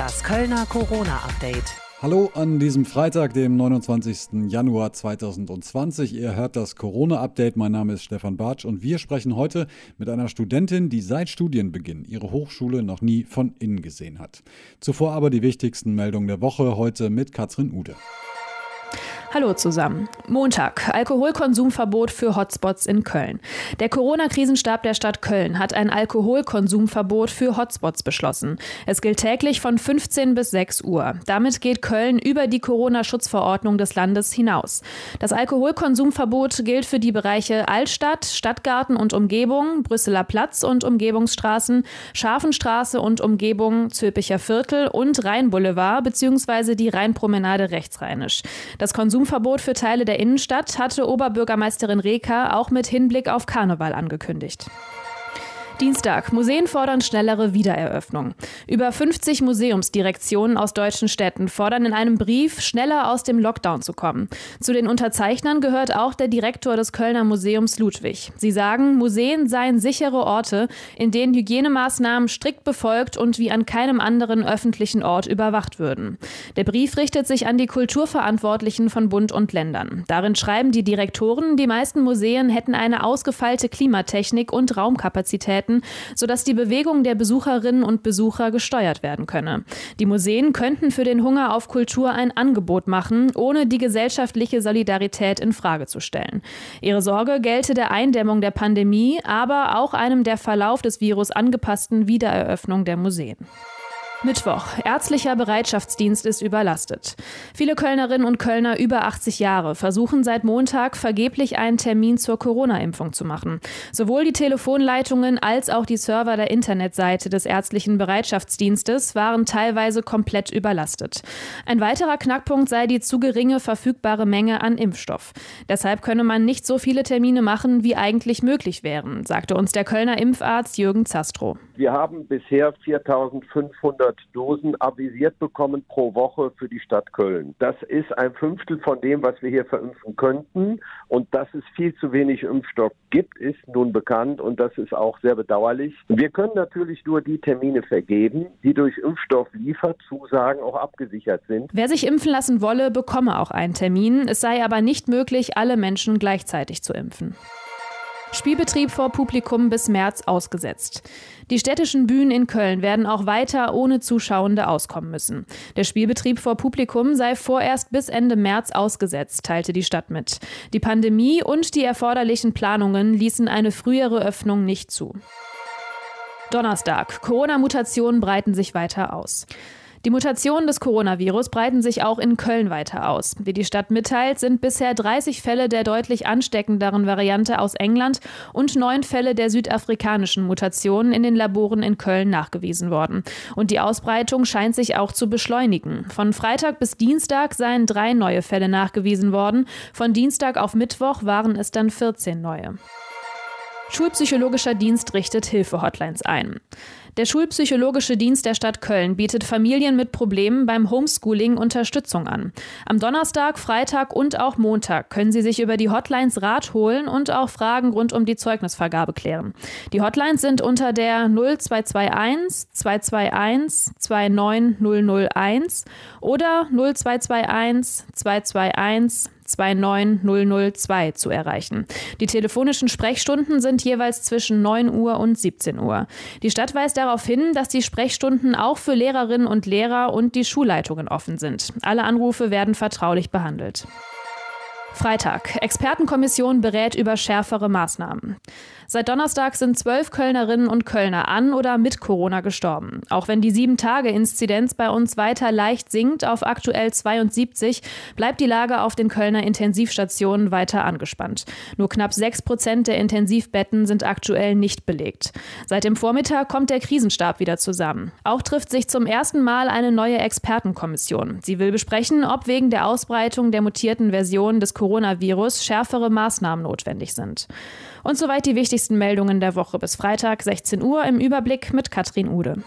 Das Kölner Corona-Update. Hallo an diesem Freitag, dem 29. Januar 2020. Ihr hört das Corona-Update. Mein Name ist Stefan Bartsch und wir sprechen heute mit einer Studentin, die seit Studienbeginn ihre Hochschule noch nie von innen gesehen hat. Zuvor aber die wichtigsten Meldungen der Woche heute mit Katrin Ude. Hallo zusammen. Montag. Alkoholkonsumverbot für Hotspots in Köln. Der Corona-Krisenstab der Stadt Köln hat ein Alkoholkonsumverbot für Hotspots beschlossen. Es gilt täglich von 15 bis 6 Uhr. Damit geht Köln über die Corona-Schutzverordnung des Landes hinaus. Das Alkoholkonsumverbot gilt für die Bereiche Altstadt, Stadtgarten und Umgebung, Brüsseler Platz und Umgebungsstraßen, Scharfenstraße und Umgebung, Zülpicher Viertel und Rheinboulevard bzw. die Rheinpromenade rechtsrheinisch. Das Konsum Konsumverbot für Teile der Innenstadt hatte Oberbürgermeisterin Reker auch mit Hinblick auf Karneval angekündigt. Dienstag. Museen fordern schnellere Wiedereröffnung. Über 50 Museumsdirektionen aus deutschen Städten fordern in einem Brief, schneller aus dem Lockdown zu kommen. Zu den Unterzeichnern gehört auch der Direktor des Kölner Museums Ludwig. Sie sagen, Museen seien sichere Orte, in denen Hygienemaßnahmen strikt befolgt und wie an keinem anderen öffentlichen Ort überwacht würden. Der Brief richtet sich an die Kulturverantwortlichen von Bund und Ländern. Darin schreiben die Direktoren, die meisten Museen hätten eine ausgefeilte Klimatechnik und Raumkapazitäten Möglichkeiten, sodass die Bewegung der Besucherinnen und Besucher gesteuert werden könne. Die Museen könnten für den Hunger auf Kultur ein Angebot machen, ohne die gesellschaftliche Solidarität in Frage zu stellen. Ihre Sorge gelte der Eindämmung der Pandemie, aber auch einem der Verlauf des Virus angepassten Wiedereröffnung der Museen. Mittwoch. Ärztlicher Bereitschaftsdienst ist überlastet. Viele Kölnerinnen und Kölner über 80 Jahre versuchen seit Montag vergeblich einen Termin zur Corona-Impfung zu machen. Sowohl die Telefonleitungen als auch die Server der Internetseite des ärztlichen Bereitschaftsdienstes waren teilweise komplett überlastet. Ein weiterer Knackpunkt sei die zu geringe verfügbare Menge an Impfstoff. Deshalb könne man nicht so viele Termine machen, wie eigentlich möglich wären, sagte uns der Kölner Impfarzt Jürgen Zastro. Wir haben bisher 4500 100 Dosen avisiert bekommen pro Woche für die Stadt Köln. Das ist ein Fünftel von dem, was wir hier verimpfen könnten. Und dass es viel zu wenig Impfstoff gibt, ist nun bekannt und das ist auch sehr bedauerlich. Wir können natürlich nur die Termine vergeben, die durch Impfstofflieferzusagen auch abgesichert sind. Wer sich impfen lassen wolle, bekomme auch einen Termin. Es sei aber nicht möglich, alle Menschen gleichzeitig zu impfen. Spielbetrieb vor Publikum bis März ausgesetzt. Die städtischen Bühnen in Köln werden auch weiter ohne Zuschauende auskommen müssen. Der Spielbetrieb vor Publikum sei vorerst bis Ende März ausgesetzt, teilte die Stadt mit. Die Pandemie und die erforderlichen Planungen ließen eine frühere Öffnung nicht zu. Donnerstag. Corona-Mutationen breiten sich weiter aus. Die Mutationen des Coronavirus breiten sich auch in Köln weiter aus. Wie die Stadt mitteilt, sind bisher 30 Fälle der deutlich ansteckenderen Variante aus England und neun Fälle der südafrikanischen Mutationen in den Laboren in Köln nachgewiesen worden. Und die Ausbreitung scheint sich auch zu beschleunigen. Von Freitag bis Dienstag seien drei neue Fälle nachgewiesen worden. Von Dienstag auf Mittwoch waren es dann 14 neue. Schulpsychologischer Dienst richtet Hilfe-Hotlines ein. Der Schulpsychologische Dienst der Stadt Köln bietet Familien mit Problemen beim Homeschooling Unterstützung an. Am Donnerstag, Freitag und auch Montag können Sie sich über die Hotlines Rat holen und auch Fragen rund um die Zeugnisvergabe klären. Die Hotlines sind unter der 0221 221 29001 oder 0221 221 29002 zu erreichen. Die telefonischen Sprechstunden sind jeweils zwischen 9 Uhr und 17 Uhr. Die Stadt weist darauf hin, dass die Sprechstunden auch für Lehrerinnen und Lehrer und die Schulleitungen offen sind. Alle Anrufe werden vertraulich behandelt. Freitag. Expertenkommission berät über schärfere Maßnahmen. Seit Donnerstag sind zwölf Kölnerinnen und Kölner an oder mit Corona gestorben. Auch wenn die Sieben-Tage-Inzidenz bei uns weiter leicht sinkt auf aktuell 72, bleibt die Lage auf den Kölner Intensivstationen weiter angespannt. Nur knapp sechs Prozent der Intensivbetten sind aktuell nicht belegt. Seit dem Vormittag kommt der Krisenstab wieder zusammen. Auch trifft sich zum ersten Mal eine neue Expertenkommission. Sie will besprechen, ob wegen der Ausbreitung der mutierten Version des Coronavirus schärfere Maßnahmen notwendig sind. Und soweit die wichtigsten Meldungen der Woche bis Freitag 16 Uhr im Überblick mit Katrin Ude.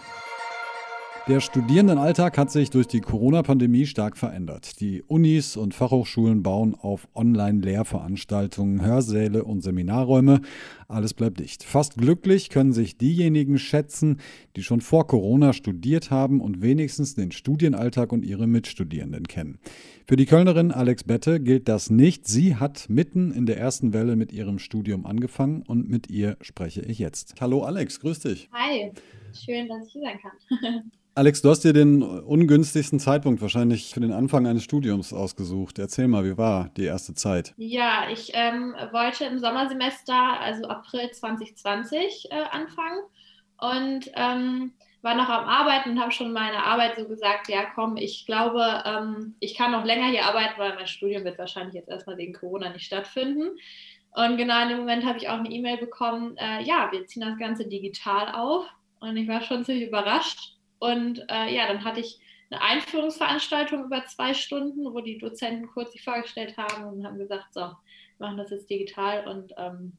Der Studierendenalltag hat sich durch die Corona-Pandemie stark verändert. Die Unis und Fachhochschulen bauen auf Online-Lehrveranstaltungen, Hörsäle und Seminarräume. Alles bleibt dicht. Fast glücklich können sich diejenigen schätzen, die schon vor Corona studiert haben und wenigstens den Studienalltag und ihre Mitstudierenden kennen. Für die Kölnerin Alex Bette gilt das nicht. Sie hat mitten in der ersten Welle mit ihrem Studium angefangen und mit ihr spreche ich jetzt. Hallo Alex, grüß dich. Hi, schön, dass ich hier sein kann. Alex, du hast dir den ungünstigsten Zeitpunkt wahrscheinlich für den Anfang eines Studiums ausgesucht. Erzähl mal, wie war die erste Zeit? Ja, ich ähm, wollte im Sommersemester, also April 2020, äh, anfangen und ähm, war noch am Arbeiten und habe schon meine Arbeit so gesagt, ja komm, ich glaube, ähm, ich kann noch länger hier arbeiten, weil mein Studium wird wahrscheinlich jetzt erstmal wegen Corona nicht stattfinden. Und genau in dem Moment habe ich auch eine E-Mail bekommen, äh, ja, wir ziehen das Ganze digital auf. Und ich war schon ziemlich überrascht und äh, ja, dann hatte ich eine Einführungsveranstaltung über zwei Stunden, wo die Dozenten kurz sich vorgestellt haben und haben gesagt, so, wir machen das jetzt digital. Und ähm,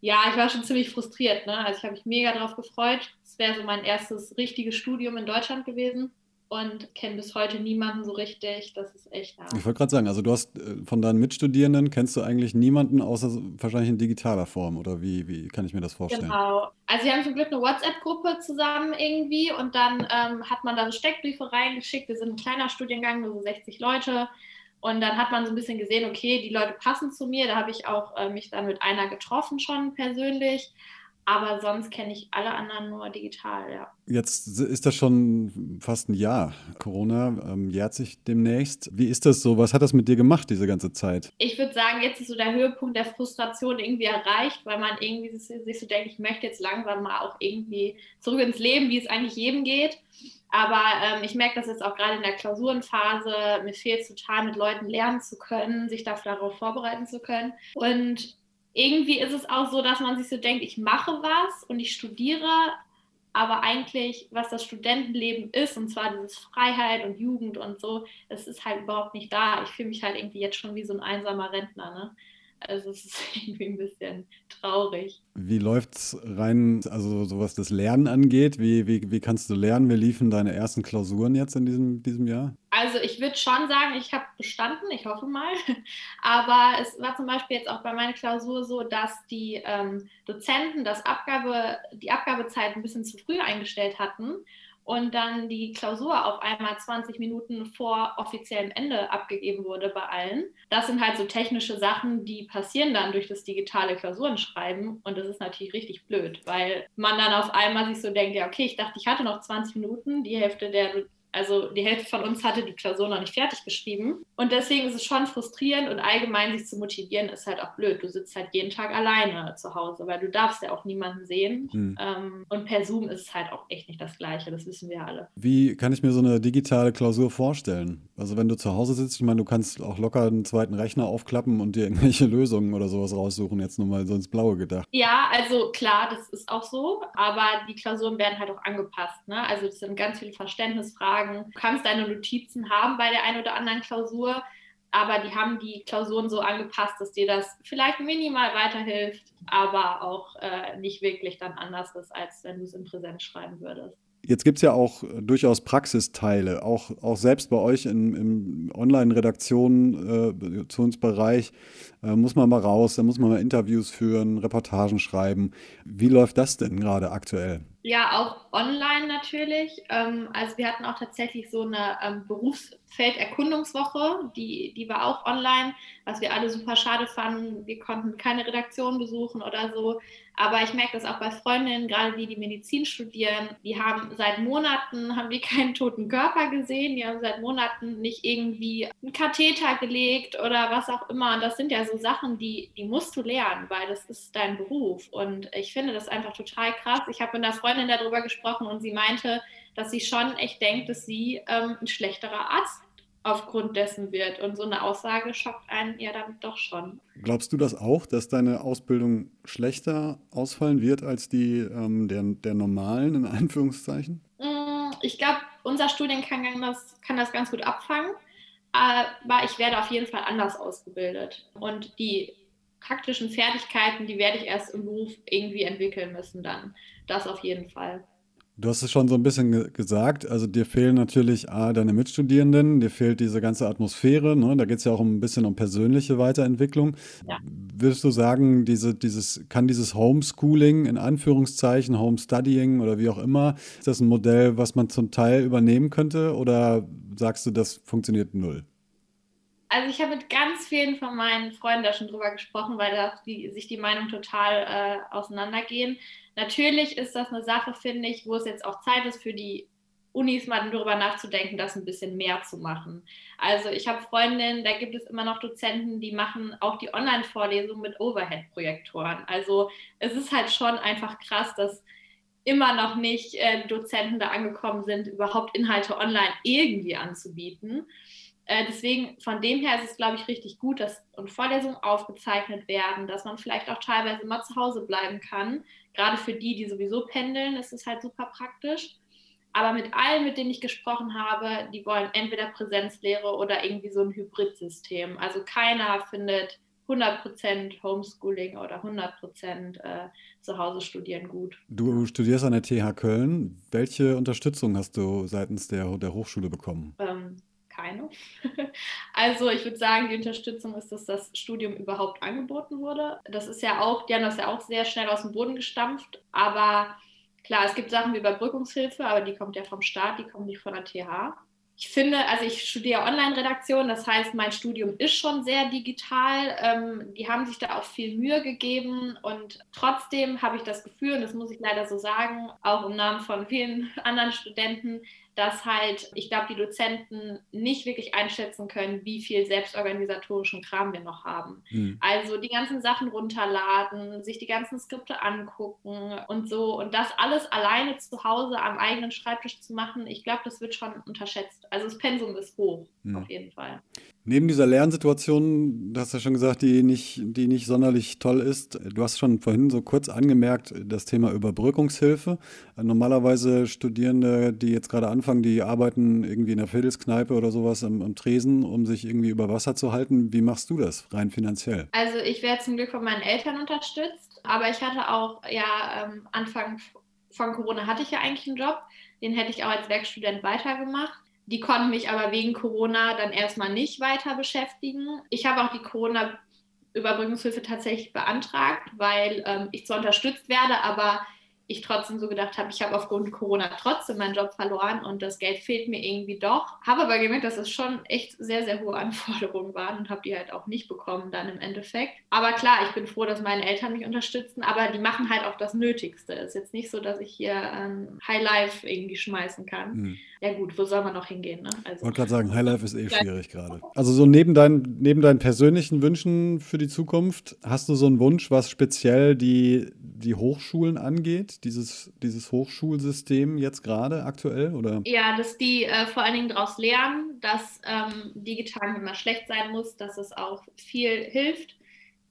ja, ich war schon ziemlich frustriert. Ne? Also ich habe mich mega darauf gefreut. Es wäre so mein erstes richtiges Studium in Deutschland gewesen und kenne bis heute niemanden so richtig. Das ist echt hart. Ich wollte gerade sagen, also du hast äh, von deinen Mitstudierenden kennst du eigentlich niemanden außer wahrscheinlich in digitaler Form oder wie, wie kann ich mir das vorstellen? Genau. Also wir haben zum Glück eine WhatsApp-Gruppe zusammen irgendwie und dann ähm, hat man da so Steckbriefe reingeschickt. Wir sind ein kleiner Studiengang, nur so 60 Leute. Und dann hat man so ein bisschen gesehen, okay, die Leute passen zu mir. Da habe ich auch äh, mich dann mit einer getroffen schon persönlich. Aber sonst kenne ich alle anderen nur digital, ja. Jetzt ist das schon fast ein Jahr. Corona ähm, jährt sich demnächst. Wie ist das so? Was hat das mit dir gemacht, diese ganze Zeit? Ich würde sagen, jetzt ist so der Höhepunkt der Frustration irgendwie erreicht, weil man irgendwie sich so denkt, ich möchte jetzt langsam mal auch irgendwie zurück ins Leben, wie es eigentlich jedem geht. Aber ähm, ich merke das jetzt auch gerade in der Klausurenphase. Mir fehlt es total, mit Leuten lernen zu können, sich darauf vorbereiten zu können. Und irgendwie ist es auch so, dass man sich so denkt, ich mache was und ich studiere, aber eigentlich, was das Studentenleben ist, und zwar dieses Freiheit und Jugend und so, es ist halt überhaupt nicht da. Ich fühle mich halt irgendwie jetzt schon wie so ein einsamer Rentner. Ne? Also es ist irgendwie ein bisschen traurig. Wie läuft es rein, also so was das Lernen angeht? Wie, wie, wie kannst du lernen? Wie liefen deine ersten Klausuren jetzt in diesem, diesem Jahr? Also ich würde schon sagen, ich habe bestanden, ich hoffe mal. Aber es war zum Beispiel jetzt auch bei meiner Klausur so, dass die ähm, Dozenten das Abgabe, die Abgabezeit ein bisschen zu früh eingestellt hatten und dann die Klausur auf einmal 20 Minuten vor offiziellem Ende abgegeben wurde bei allen. Das sind halt so technische Sachen, die passieren dann durch das digitale Klausurenschreiben und das ist natürlich richtig blöd, weil man dann auf einmal sich so denkt, ja okay, ich dachte, ich hatte noch 20 Minuten, die Hälfte der also die Hälfte von uns hatte die Klausur noch nicht fertig geschrieben. Und deswegen ist es schon frustrierend und allgemein sich zu motivieren ist halt auch blöd. Du sitzt halt jeden Tag alleine zu Hause, weil du darfst ja auch niemanden sehen. Hm. Ähm, und per Zoom ist es halt auch echt nicht das Gleiche, das wissen wir alle. Wie kann ich mir so eine digitale Klausur vorstellen? Also wenn du zu Hause sitzt, ich meine, du kannst auch locker einen zweiten Rechner aufklappen und dir irgendwelche Lösungen oder sowas raussuchen, jetzt nur mal so ins Blaue gedacht. Ja, also klar, das ist auch so, aber die Klausuren werden halt auch angepasst. Ne? Also es sind ganz viele Verständnisfragen du kannst deine Notizen haben bei der einen oder anderen Klausur, aber die haben die Klausuren so angepasst, dass dir das vielleicht minimal weiterhilft, aber auch äh, nicht wirklich dann anders ist, als wenn du es in Präsenz schreiben würdest. Jetzt gibt es ja auch äh, durchaus Praxisteile, auch, auch selbst bei euch in, im Online-Redaktionsbereich äh, äh, muss man mal raus, da muss man mal Interviews führen, Reportagen schreiben. Wie läuft das denn gerade aktuell? Ja, auch online natürlich. Ähm, also wir hatten auch tatsächlich so eine ähm, Berufsfelderkundungswoche, die, die war auch online, was wir alle super schade fanden. Wir konnten keine Redaktion besuchen oder so. Aber ich merke das auch bei Freundinnen, gerade die, die Medizin studieren, die haben seit Monaten, haben wir keinen toten Körper gesehen, die haben seit Monaten nicht irgendwie einen Katheter gelegt oder was auch immer. Und das sind ja so Sachen, die, die musst du lernen, weil das ist dein Beruf. Und ich finde das einfach total krass. Ich habe mit einer Freundin darüber gesprochen und sie meinte, dass sie schon echt denkt, dass sie ähm, ein schlechterer Arzt aufgrund dessen wird. Und so eine Aussage schockt einen ja damit doch schon. Glaubst du das auch, dass deine Ausbildung schlechter ausfallen wird als die ähm, der, der normalen, in Anführungszeichen? Mm, ich glaube, unser Studiengang das, kann das ganz gut abfangen. Aber ich werde auf jeden Fall anders ausgebildet. Und die praktischen Fertigkeiten, die werde ich erst im Beruf irgendwie entwickeln müssen dann. Das auf jeden Fall. Du hast es schon so ein bisschen ge gesagt. Also dir fehlen natürlich A, deine Mitstudierenden, dir fehlt diese ganze Atmosphäre. Ne? Da geht es ja auch ein bisschen um persönliche Weiterentwicklung. Ja. Würdest du sagen, diese, dieses, kann dieses Homeschooling in Anführungszeichen, Homestudying oder wie auch immer, ist das ein Modell, was man zum Teil übernehmen könnte? Oder sagst du, das funktioniert null? Also ich habe mit ganz vielen von meinen Freunden da schon drüber gesprochen, weil da die, sich die Meinungen total äh, auseinandergehen. Natürlich ist das eine Sache, finde ich, wo es jetzt auch Zeit ist für die Unis mal darüber nachzudenken, das ein bisschen mehr zu machen. Also ich habe Freundinnen, da gibt es immer noch Dozenten, die machen auch die Online-Vorlesung mit Overhead-Projektoren. Also es ist halt schon einfach krass, dass immer noch nicht äh, Dozenten da angekommen sind, überhaupt Inhalte online irgendwie anzubieten. Äh, deswegen, von dem her ist es, glaube ich, richtig gut, dass und Vorlesungen aufgezeichnet werden, dass man vielleicht auch teilweise mal zu Hause bleiben kann. Gerade für die, die sowieso pendeln, ist es halt super praktisch. Aber mit allen, mit denen ich gesprochen habe, die wollen entweder Präsenzlehre oder irgendwie so ein Hybridsystem. Also keiner findet 100% Homeschooling oder 100% äh, zu Hause studieren gut. Du studierst an der TH Köln. Welche Unterstützung hast du seitens der, der Hochschule bekommen? Ähm, keine. Also ich würde sagen, die Unterstützung ist, dass das Studium überhaupt angeboten wurde. Das ist ja auch, die haben das ja auch sehr schnell aus dem Boden gestampft. Aber klar, es gibt Sachen wie Überbrückungshilfe, aber die kommt ja vom Staat, die kommt nicht von der TH. Ich finde, also ich studiere Online-Redaktion, das heißt, mein Studium ist schon sehr digital. Ähm, die haben sich da auch viel Mühe gegeben und trotzdem habe ich das Gefühl, und das muss ich leider so sagen, auch im Namen von vielen anderen Studenten, dass halt, ich glaube, die Dozenten nicht wirklich einschätzen können, wie viel selbstorganisatorischen Kram wir noch haben. Mhm. Also die ganzen Sachen runterladen, sich die ganzen Skripte angucken und so und das alles alleine zu Hause am eigenen Schreibtisch zu machen, ich glaube, das wird schon unterschätzt. Also das Pensum ist hoch, mhm. auf jeden Fall. Neben dieser Lernsituation, du hast ja schon gesagt, die nicht, die nicht sonderlich toll ist, du hast schon vorhin so kurz angemerkt, das Thema Überbrückungshilfe. Normalerweise Studierende, die jetzt gerade anfangen, die arbeiten irgendwie in der Viertelskneipe oder sowas am, am Tresen, um sich irgendwie über Wasser zu halten. Wie machst du das rein finanziell? Also ich werde zum Glück von meinen Eltern unterstützt, aber ich hatte auch ja ähm, Anfang von Corona hatte ich ja eigentlich einen Job, den hätte ich auch als Werkstudent weitergemacht. Die konnten mich aber wegen Corona dann erstmal nicht weiter beschäftigen. Ich habe auch die Corona-Überbrückungshilfe tatsächlich beantragt, weil ähm, ich zwar unterstützt werde, aber ich trotzdem so gedacht habe, ich habe aufgrund Corona trotzdem meinen Job verloren und das Geld fehlt mir irgendwie doch. Habe aber gemerkt, dass es schon echt sehr, sehr hohe Anforderungen waren und habe die halt auch nicht bekommen dann im Endeffekt. Aber klar, ich bin froh, dass meine Eltern mich unterstützen, aber die machen halt auch das Nötigste. Es ist jetzt nicht so, dass ich hier ähm, High Life irgendwie schmeißen kann. Mhm. Ja gut, wo soll man noch hingehen? Ne? Also, ich wollte gerade sagen, High Life ist eh schwierig gerade. Also so neben, dein, neben deinen persönlichen Wünschen für die Zukunft, hast du so einen Wunsch, was speziell die, die Hochschulen angeht, dieses, dieses Hochschulsystem jetzt gerade aktuell? Oder? Ja, dass die äh, vor allen Dingen daraus lernen, dass ähm, digital immer schlecht sein muss, dass es auch viel hilft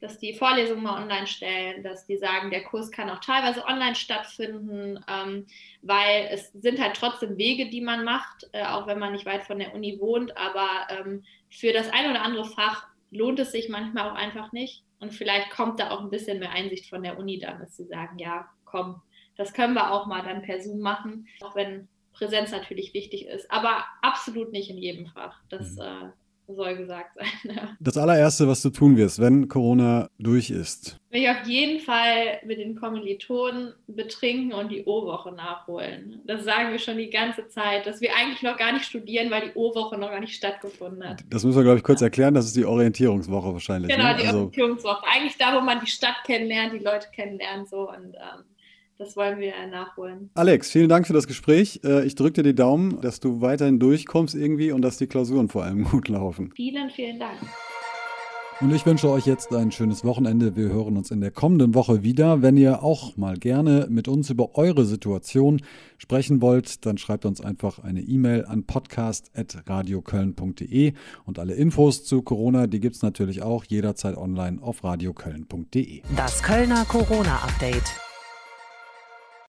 dass die Vorlesungen mal online stellen, dass die sagen, der Kurs kann auch teilweise online stattfinden, ähm, weil es sind halt trotzdem Wege, die man macht, äh, auch wenn man nicht weit von der Uni wohnt. Aber ähm, für das ein oder andere Fach lohnt es sich manchmal auch einfach nicht. Und vielleicht kommt da auch ein bisschen mehr Einsicht von der Uni dann, dass sie sagen, ja, komm, das können wir auch mal dann per Zoom machen, auch wenn Präsenz natürlich wichtig ist, aber absolut nicht in jedem Fach. Das mhm. äh, soll gesagt sein. Ja. Das allererste, was du tun wirst, wenn Corona durch ist. Will ich auf jeden Fall mit den Kommilitonen betrinken und die O-Woche nachholen. Das sagen wir schon die ganze Zeit, dass wir eigentlich noch gar nicht studieren, weil die O-Woche noch gar nicht stattgefunden hat. Das müssen wir, glaube ich, kurz erklären. Das ist die Orientierungswoche wahrscheinlich. Genau, ne? die also Orientierungswoche. Eigentlich da, wo man die Stadt kennenlernt, die Leute kennenlernt so und ähm, das wollen wir nachholen. Alex, vielen Dank für das Gespräch. Äh, ich drücke dir die Daumen, dass du weiterhin durchkommst irgendwie und dass die Klausuren vor allem gut laufen. Vielen, vielen Dank. Und ich wünsche euch jetzt ein schönes Wochenende. Wir hören uns in der kommenden Woche wieder. Wenn ihr auch mal gerne mit uns über eure Situation sprechen wollt, dann schreibt uns einfach eine E-Mail an podcast.radioköln.de und alle Infos zu Corona, die gibt es natürlich auch jederzeit online auf radioköln.de. Das Kölner Corona-Update.